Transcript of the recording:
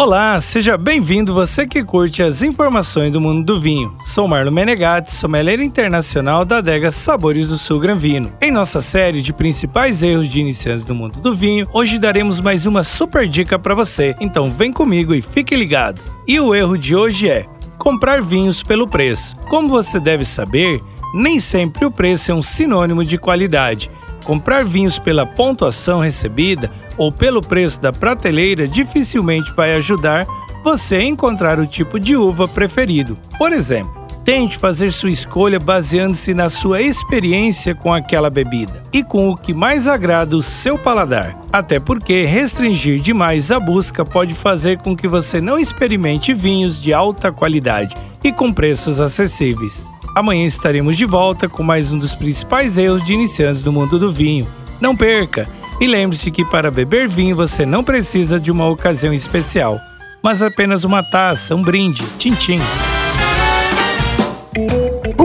Olá, seja bem-vindo você que curte as informações do mundo do vinho. Sou Marlon Menegatti, sommelier internacional da adega Sabores do Sul Gran Vino. Em nossa série de principais erros de iniciantes do mundo do vinho, hoje daremos mais uma super dica para você. Então vem comigo e fique ligado. E o erro de hoje é comprar vinhos pelo preço. Como você deve saber, nem sempre o preço é um sinônimo de qualidade. Comprar vinhos pela pontuação recebida ou pelo preço da prateleira dificilmente vai ajudar você a encontrar o tipo de uva preferido. Por exemplo, tente fazer sua escolha baseando-se na sua experiência com aquela bebida e com o que mais agrada o seu paladar. Até porque restringir demais a busca pode fazer com que você não experimente vinhos de alta qualidade e com preços acessíveis. Amanhã estaremos de volta com mais um dos principais erros de iniciantes do mundo do vinho. Não perca! E lembre-se que para beber vinho você não precisa de uma ocasião especial, mas apenas uma taça, um brinde, tchim-tchim. O